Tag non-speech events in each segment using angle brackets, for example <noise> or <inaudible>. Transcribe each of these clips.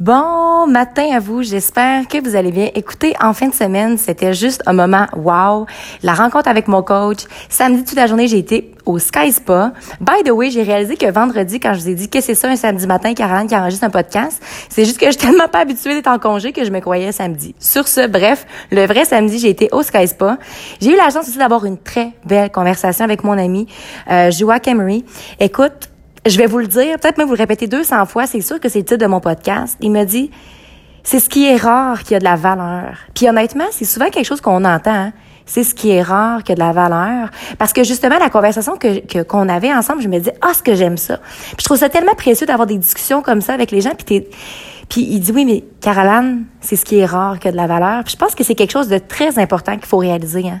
Bon matin à vous, j'espère que vous allez bien. Écoutez, en fin de semaine, c'était juste un moment wow. La rencontre avec mon coach. Samedi toute la journée, j'ai été au Sky Spa. By the way, j'ai réalisé que vendredi, quand je vous ai dit que c'est ça un samedi matin, Caroline qui enregistre un podcast, c'est juste que je suis tellement pas habituée d'être en congé que je me croyais samedi. Sur ce, bref, le vrai samedi, j'ai été au Sky Spa. J'ai eu la chance aussi d'avoir une très belle conversation avec mon ami euh, Joa. Écoute, je vais vous le dire, peut-être même vous le répéter 200 fois, c'est sûr que c'est le titre de mon podcast. Il me dit, c'est ce qui est rare qui a de la valeur. Puis honnêtement, c'est souvent quelque chose qu'on entend. Hein. C'est ce qui est rare qui a de la valeur. Parce que justement, la conversation que qu'on avait ensemble, je me dis, ah, ce que j'aime ça. Puis je trouve ça tellement précieux d'avoir des discussions comme ça avec les gens. Puis, puis il dit, oui, mais Caroline, c'est ce qui est rare qui a de la valeur. Puis je pense que c'est quelque chose de très important qu'il faut réaliser. Hein.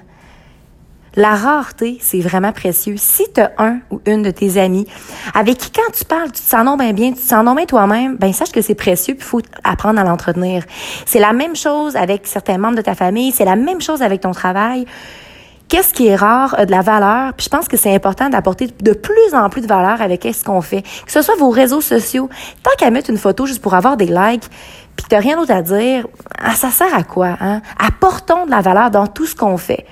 La rareté, c'est vraiment précieux. Si tu as un ou une de tes amis avec qui, quand tu parles, tu te sens bien bien, tu te sens bien toi-même, ben sache que c'est précieux puis il faut apprendre à l'entretenir. C'est la même chose avec certains membres de ta famille, c'est la même chose avec ton travail. Qu'est-ce qui est rare a de la valeur, puis je pense que c'est important d'apporter de plus en plus de valeur avec ce qu'on fait. Que ce soit vos réseaux sociaux, tant qu'à mettre une photo juste pour avoir des likes, puis t'as rien d'autre à dire, ah, ça sert à quoi? Hein? Apportons de la valeur dans tout ce qu'on fait.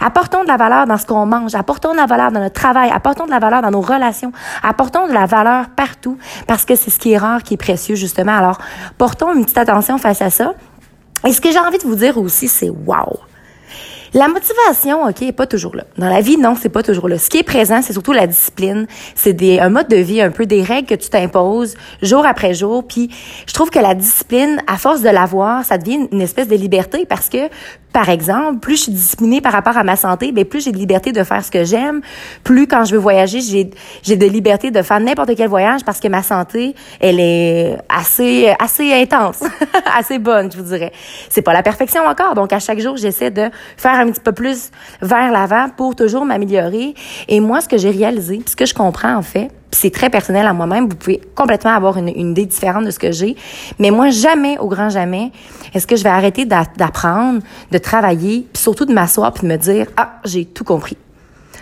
Apportons de la valeur dans ce qu'on mange, apportons de la valeur dans notre travail, apportons de la valeur dans nos relations, apportons de la valeur partout parce que c'est ce qui est rare qui est précieux justement. Alors, portons une petite attention face à ça. Et ce que j'ai envie de vous dire aussi, c'est wow. La motivation, OK, est pas toujours là. Dans la vie, non, c'est pas toujours là. Ce qui est présent, c'est surtout la discipline. C'est des, un mode de vie, un peu des règles que tu t'imposes jour après jour. Puis, je trouve que la discipline, à force de l'avoir, ça devient une espèce de liberté parce que par exemple, plus je suis disciplinée par rapport à ma santé, ben plus j'ai de liberté de faire ce que j'aime, plus quand je veux voyager, j'ai j'ai de liberté de faire n'importe quel voyage parce que ma santé, elle est assez assez intense, <laughs> assez bonne, je vous dirais. C'est pas la perfection encore, donc à chaque jour, j'essaie de faire un petit peu plus vers l'avant pour toujours m'améliorer. Et moi, ce que j'ai réalisé, ce que je comprends en fait, c'est très personnel à moi-même. Vous pouvez complètement avoir une, une idée différente de ce que j'ai. Mais moi, jamais, au grand jamais, est-ce que je vais arrêter d'apprendre, de travailler, puis surtout de m'asseoir puis de me dire, ah, j'ai tout compris.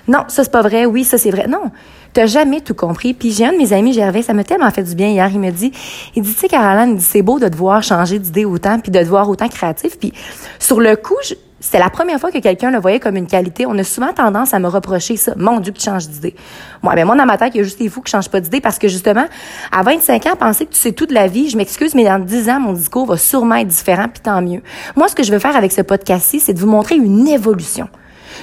Non, ça, c'est pas vrai. Oui, ça, c'est vrai. Non. T'as jamais tout compris. Puis j'ai un de mes amis, Gervais, ça m'a tellement fait du bien hier. Il me dit, il dit, tu sais, Caroline, c'est beau de te voir changer d'idée autant, puis de te voir autant créatif. Puis sur le coup, je, c'était la première fois que quelqu'un le voyait comme une qualité. On a souvent tendance à me reprocher ça. Mon Dieu, que tu changes d'idée. Moi, ben, moi, dans ma tête, il y a juste des fous qui changent pas d'idée parce que justement, à 25 ans, penser que tu sais tout de la vie, je m'excuse, mais dans 10 ans, mon discours va sûrement être différent, puis tant mieux. Moi, ce que je veux faire avec ce podcast-ci, c'est de vous montrer une évolution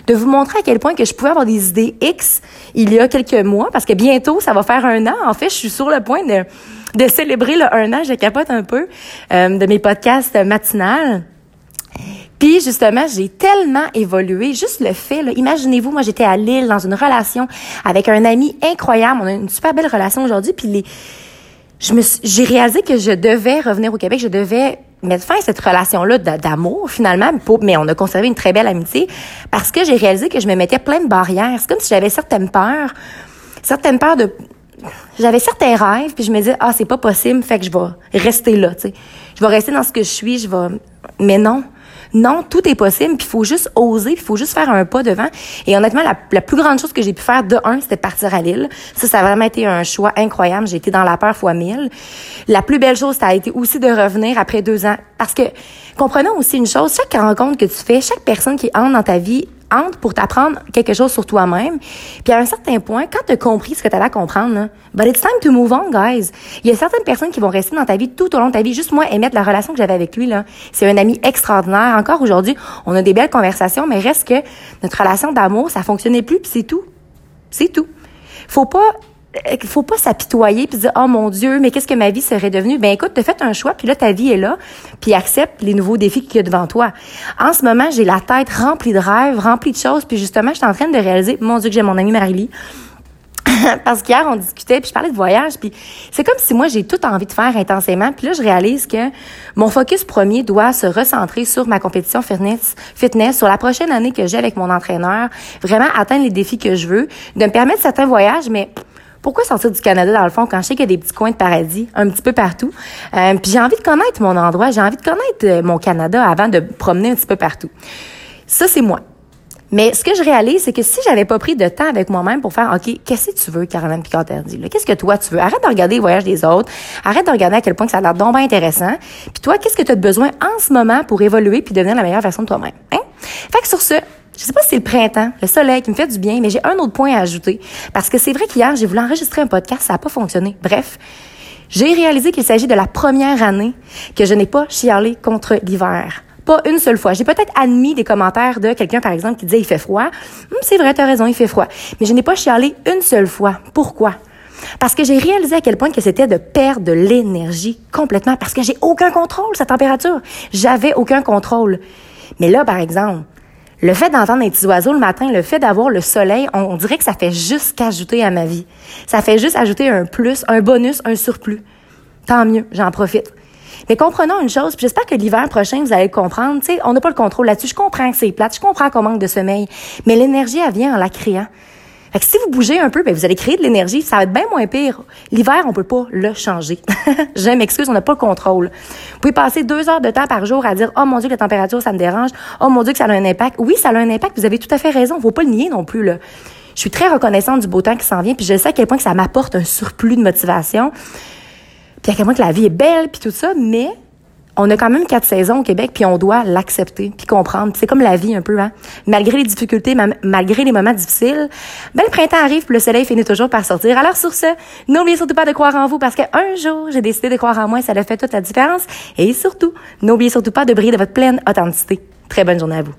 de vous montrer à quel point que je pouvais avoir des idées X il y a quelques mois, parce que bientôt, ça va faire un an. En fait, je suis sur le point de, de célébrer le un an, je capote un peu, euh, de mes podcasts matinales. Puis justement, j'ai tellement évolué, juste le fait, imaginez-vous, moi j'étais à Lille dans une relation avec un ami incroyable, on a une super belle relation aujourd'hui, puis les, je me, j'ai réalisé que je devais revenir au Québec, je devais mettre fin à cette relation-là d'amour finalement, mais on a conservé une très belle amitié parce que j'ai réalisé que je me mettais plein de barrières. C'est comme si j'avais certaines peurs, certaines peurs de j'avais certains rêves puis je me disais ah c'est pas possible fait que je vais rester là tu sais. Je vais rester dans ce que je suis je vais mais non non, tout est possible, puis il faut juste oser, il faut juste faire un pas devant. Et honnêtement, la, plus grande chose que j'ai pu faire de un, c'était partir à Lille. Ça, ça a vraiment été un choix incroyable. J'ai été dans la peur fois mille. La plus belle chose, ça a été aussi de revenir après deux ans. Parce que, comprenons aussi une chose, chaque rencontre que tu fais, chaque personne qui entre dans ta vie entre pour t'apprendre quelque chose sur toi-même. Puis à un certain point, quand tu as compris ce que tu avais à comprendre, là, but it's time to move on, guys. Il y a certaines personnes qui vont rester dans ta vie tout au long de ta vie. Juste moi, émettre la relation que j'avais avec lui, là, c'est un ami extraordinaire. Encore aujourd'hui, on a des belles conversations, mais reste que notre relation d'amour, ça fonctionnait plus, puis c'est tout. C'est tout. Faut pas faut pas s'apitoyer puis dire oh mon dieu mais qu'est-ce que ma vie serait devenue ben écoute as fait un choix puis là ta vie est là puis accepte les nouveaux défis qu'il y a devant toi. En ce moment j'ai la tête remplie de rêves remplie de choses puis justement je suis en train de réaliser mon dieu que j'ai mon amie Marie <laughs> parce qu'hier on discutait puis je parlais de voyage puis c'est comme si moi j'ai tout envie de faire intensément puis là je réalise que mon focus premier doit se recentrer sur ma compétition fitness fitness sur la prochaine année que j'ai avec mon entraîneur vraiment atteindre les défis que je veux de me permettre certains voyages mais pourquoi sortir du Canada dans le fond quand je sais qu'il y a des petits coins de paradis un petit peu partout? Euh, puis j'ai envie de connaître mon endroit, j'ai envie de connaître euh, mon Canada avant de promener un petit peu partout. Ça, c'est moi. Mais ce que je réalise, c'est que si j'avais pas pris de temps avec moi-même pour faire, OK, qu'est-ce que tu veux, Caroline Picard-Terdy? Qu'est-ce que toi, tu veux? Arrête de regarder les voyages des autres. Arrête de regarder à quel point ça a l'air donc intéressant. Puis toi, qu'est-ce que tu as besoin en ce moment pour évoluer puis devenir la meilleure version de toi-même? Hein? Fait que sur ce, je sais pas si c'est le printemps, le soleil qui me fait du bien, mais j'ai un autre point à ajouter. Parce que c'est vrai qu'hier, j'ai voulu enregistrer un podcast, ça n'a pas fonctionné. Bref, j'ai réalisé qu'il s'agit de la première année que je n'ai pas chialé contre l'hiver. Pas une seule fois. J'ai peut-être admis des commentaires de quelqu'un, par exemple, qui disait il fait froid. Hum, c'est vrai, tu as raison, il fait froid. Mais je n'ai pas chialé une seule fois. Pourquoi? Parce que j'ai réalisé à quel point que c'était de perdre de l'énergie complètement parce que j'ai aucun contrôle sa température. J'avais aucun contrôle. Mais là, par exemple, le fait d'entendre les petits oiseaux le matin, le fait d'avoir le soleil, on, dirait que ça fait juste qu'ajouter à ma vie. Ça fait juste ajouter un plus, un bonus, un surplus. Tant mieux, j'en profite. Mais comprenons une chose, j'espère que l'hiver prochain, vous allez le comprendre. Tu sais, on n'a pas le contrôle là-dessus. Je comprends que c'est plate, je comprends qu'on manque de sommeil, mais l'énergie, elle vient en la créant. Fait que si vous bougez un peu, ben vous allez créer de l'énergie. Ça va être bien moins pire. L'hiver, on peut pas le changer. <laughs> je m'excuse, on n'a pas le contrôle. Vous pouvez passer deux heures de temps par jour à dire, oh mon Dieu, la température, ça me dérange. Oh mon Dieu, que ça a un impact. Oui, ça a un impact. Vous avez tout à fait raison. Faut pas le nier non plus, là. Je suis très reconnaissante du beau temps qui s'en vient, puis je sais à quel point que ça m'apporte un surplus de motivation. Puis à quel point que la vie est belle, puis tout ça, mais on a quand même quatre saisons au Québec, puis on doit l'accepter, puis comprendre. C'est comme la vie un peu, hein. Malgré les difficultés, malgré les moments difficiles, ben le printemps arrive, puis le soleil finit toujours par sortir. Alors sur ce, n'oubliez surtout pas de croire en vous, parce qu'un jour, j'ai décidé de croire en moi, ça a fait toute la différence. Et surtout, n'oubliez surtout pas de briller de votre pleine authenticité. Très bonne journée à vous.